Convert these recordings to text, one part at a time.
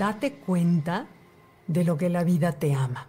date cuenta de lo que la vida te ama.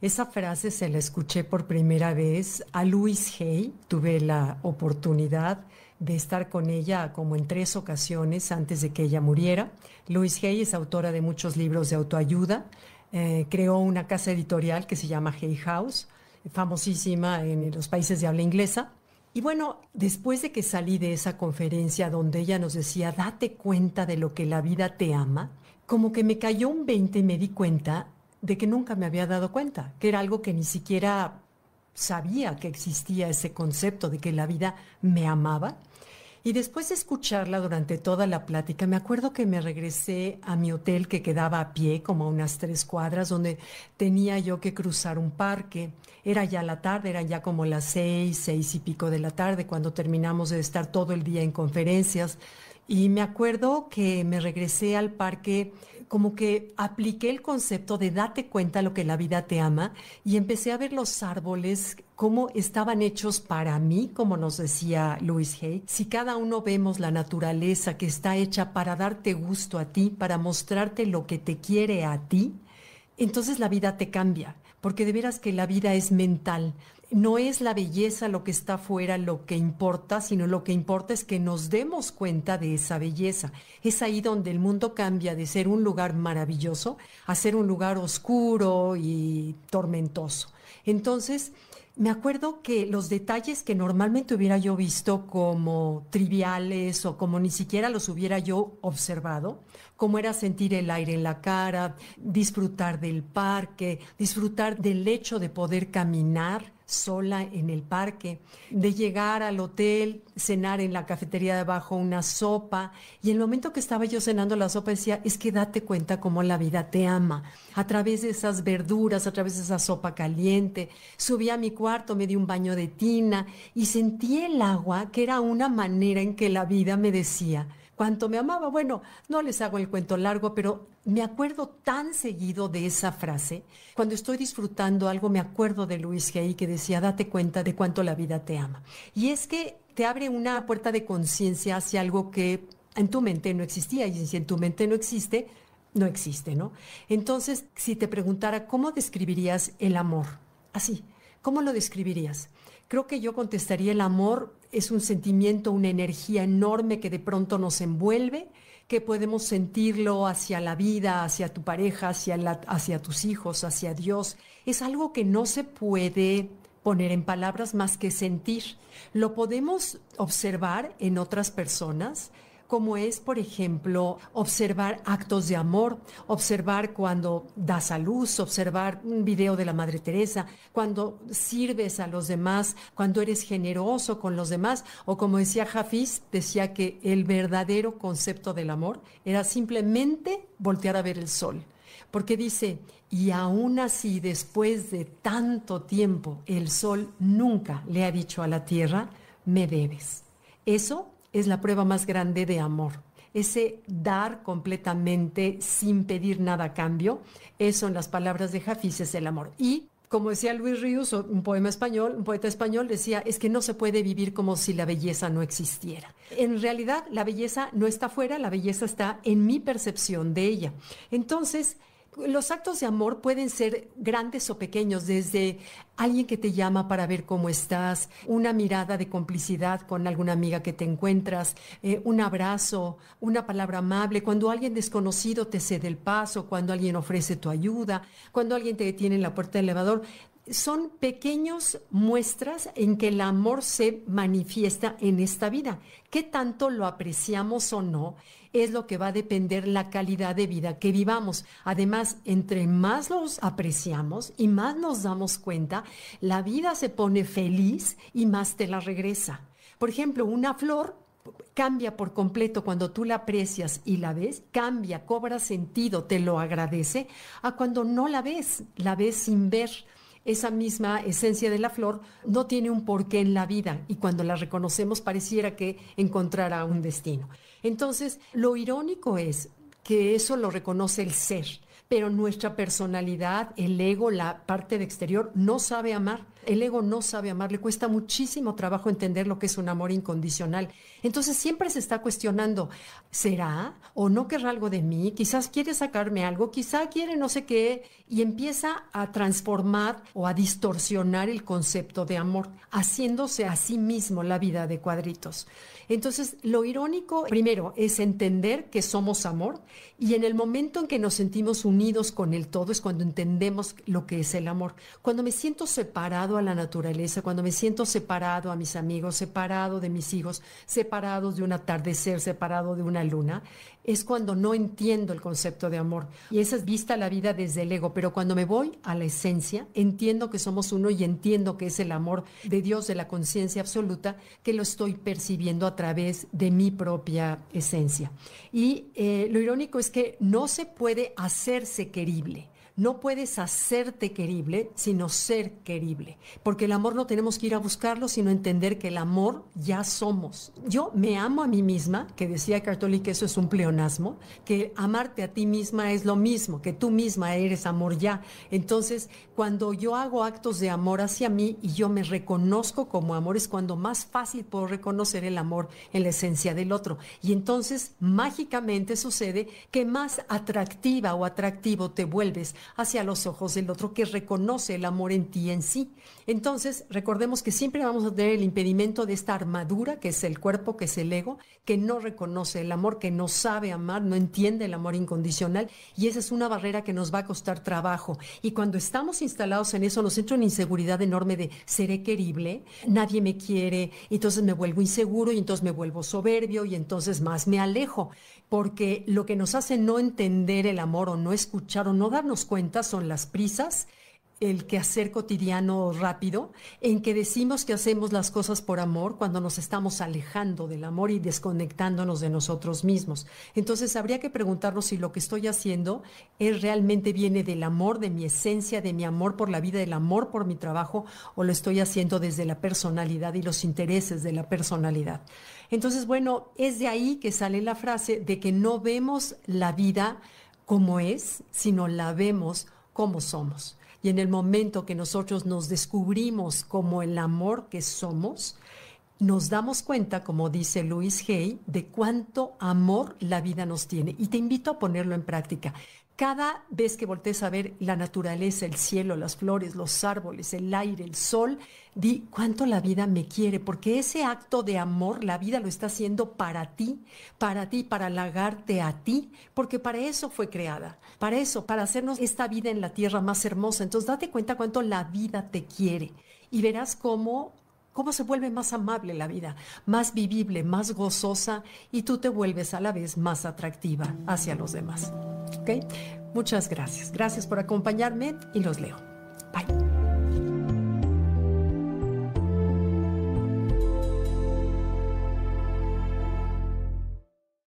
Esa frase se la escuché por primera vez a Louise Hay. Tuve la oportunidad de estar con ella como en tres ocasiones antes de que ella muriera. Louise Hay es autora de muchos libros de autoayuda. Eh, creó una casa editorial que se llama Hay House, famosísima en los países de habla inglesa. Y bueno, después de que salí de esa conferencia donde ella nos decía, date cuenta de lo que la vida te ama, como que me cayó un 20 y me di cuenta de que nunca me había dado cuenta, que era algo que ni siquiera sabía que existía ese concepto de que la vida me amaba. Y después de escucharla durante toda la plática, me acuerdo que me regresé a mi hotel que quedaba a pie, como a unas tres cuadras, donde tenía yo que cruzar un parque. Era ya la tarde, eran ya como las seis, seis y pico de la tarde, cuando terminamos de estar todo el día en conferencias. Y me acuerdo que me regresé al parque como que apliqué el concepto de date cuenta lo que la vida te ama y empecé a ver los árboles cómo estaban hechos para mí, como nos decía Louis Hay. Si cada uno vemos la naturaleza que está hecha para darte gusto a ti, para mostrarte lo que te quiere a ti, entonces la vida te cambia, porque de veras que la vida es mental no es la belleza lo que está afuera lo que importa, sino lo que importa es que nos demos cuenta de esa belleza. Es ahí donde el mundo cambia de ser un lugar maravilloso a ser un lugar oscuro y tormentoso. Entonces, me acuerdo que los detalles que normalmente hubiera yo visto como triviales o como ni siquiera los hubiera yo observado, como era sentir el aire en la cara, disfrutar del parque, disfrutar del hecho de poder caminar, sola en el parque, de llegar al hotel, cenar en la cafetería de abajo una sopa. Y el momento que estaba yo cenando la sopa decía, es que date cuenta cómo la vida te ama. A través de esas verduras, a través de esa sopa caliente, subí a mi cuarto, me di un baño de tina y sentí el agua, que era una manera en que la vida me decía, cuánto me amaba. Bueno, no les hago el cuento largo, pero me acuerdo tan seguido de esa frase. Cuando estoy disfrutando algo, me acuerdo de Luis Hay que decía, date cuenta de cuánto la vida te ama. Y es que te abre una puerta de conciencia hacia algo que en tu mente no existía. Y si en tu mente no existe, no existe, ¿no? Entonces, si te preguntara, ¿cómo describirías el amor? Así, ¿cómo lo describirías? Creo que yo contestaría el amor es un sentimiento, una energía enorme que de pronto nos envuelve, que podemos sentirlo hacia la vida, hacia tu pareja, hacia, hacia tus hijos, hacia Dios. Es algo que no se puede poner en palabras más que sentir. Lo podemos observar en otras personas, como es, por ejemplo, observar actos de amor, observar cuando das a luz, observar un video de la Madre Teresa, cuando sirves a los demás, cuando eres generoso con los demás, o como decía Hafiz, decía que el verdadero concepto del amor era simplemente voltear a ver el sol. Porque dice, y aún así, después de tanto tiempo, el sol nunca le ha dicho a la tierra, me debes. Eso es la prueba más grande de amor. Ese dar completamente sin pedir nada a cambio, eso en las palabras de Jafis es el amor. Y como decía Luis Ríos, un poema español, un poeta español decía, es que no se puede vivir como si la belleza no existiera. En realidad, la belleza no está fuera, la belleza está en mi percepción de ella. Entonces, los actos de amor pueden ser grandes o pequeños, desde alguien que te llama para ver cómo estás, una mirada de complicidad con alguna amiga que te encuentras, eh, un abrazo, una palabra amable, cuando alguien desconocido te cede el paso, cuando alguien ofrece tu ayuda, cuando alguien te detiene en la puerta del elevador son pequeños muestras en que el amor se manifiesta en esta vida. ¿Qué tanto lo apreciamos o no? Es lo que va a depender la calidad de vida que vivamos. Además, entre más los apreciamos y más nos damos cuenta, la vida se pone feliz y más te la regresa. Por ejemplo, una flor cambia por completo cuando tú la aprecias y la ves, cambia, cobra sentido, te lo agradece, a cuando no la ves, la ves sin ver esa misma esencia de la flor no tiene un porqué en la vida y cuando la reconocemos pareciera que encontrará un destino. Entonces, lo irónico es que eso lo reconoce el ser, pero nuestra personalidad, el ego, la parte de exterior, no sabe amar El ego no sabe amar, le cuesta muchísimo trabajo entender lo que es un amor incondicional. Entonces siempre se está cuestionando, ¿será o no querrá algo de mí? Quizás quiere sacarme algo, quizá quiere no sé qué, y empieza a transformar o a distorsionar el concepto de amor, haciéndose a sí mismo la vida de cuadritos. Entonces, lo irónico, primero, es entender que somos amor y en el momento en que nos sentimos unidos con el todo es cuando entendemos lo que es el amor. Cuando me siento separado a la naturaleza, cuando me siento separado a mis amigos, separado de mis hijos, separado de un atardecer, separado de una luna, es cuando no entiendo el concepto de amor. Y esa es vista la vida desde el ego. Pero cuando me voy a la esencia, entiendo que somos uno y entiendo que es el amor de Dios, de la conciencia absoluta, que lo estoy percibiendo a través de mi propia esencia. Y eh, lo irónico es que no se puede hacerse querible. No puedes hacerte querible, sino ser querible. Porque el amor no tenemos que ir a buscarlo, sino entender que el amor ya somos. Yo me amo a mí misma, que decía Cartoli que eso es un pleonasmo, que amarte a ti misma es lo mismo, que tú misma eres amor ya. Entonces, cuando yo hago actos de amor hacia mí y yo me reconozco como amor, es cuando más fácil puedo reconocer el amor en la esencia del otro. Y entonces, mágicamente sucede que más atractiva o atractivo te vuelves hacia los ojos del otro que reconoce el amor en ti en sí. Entonces, recordemos que siempre vamos a tener el impedimento de esta armadura, que es el cuerpo, que es el ego, que no reconoce el amor, que no sabe amar, no entiende el amor incondicional, y esa es una barrera que nos va a costar trabajo. Y cuando estamos instalados en eso, nos entra una inseguridad enorme de seré querible, nadie me quiere, entonces me vuelvo inseguro y entonces me vuelvo soberbio y entonces más me alejo porque lo que nos hace no entender el amor o no escuchar o no darnos son las prisas, el quehacer cotidiano rápido, en que decimos que hacemos las cosas por amor cuando nos estamos alejando del amor y desconectándonos de nosotros mismos. Entonces habría que preguntarnos si lo que estoy haciendo es realmente viene del amor, de mi esencia, de mi amor por la vida, del amor por mi trabajo, o lo estoy haciendo desde la personalidad y los intereses de la personalidad. Entonces, bueno, es de ahí que sale la frase de que no vemos la vida como es, sino la vemos como somos. Y en el momento que nosotros nos descubrimos como el amor que somos, nos damos cuenta, como dice Luis Hay, de cuánto amor la vida nos tiene. Y te invito a ponerlo en práctica. Cada vez que voltees a ver la naturaleza, el cielo, las flores, los árboles, el aire, el sol, di cuánto la vida me quiere, porque ese acto de amor, la vida lo está haciendo para ti, para ti, para halagarte a ti, porque para eso fue creada, para eso, para hacernos esta vida en la tierra más hermosa. Entonces date cuenta cuánto la vida te quiere y verás cómo cómo se vuelve más amable la vida, más vivible, más gozosa y tú te vuelves a la vez más atractiva hacia los demás. ¿Ok? Muchas gracias. Gracias por acompañarme y los leo. Bye.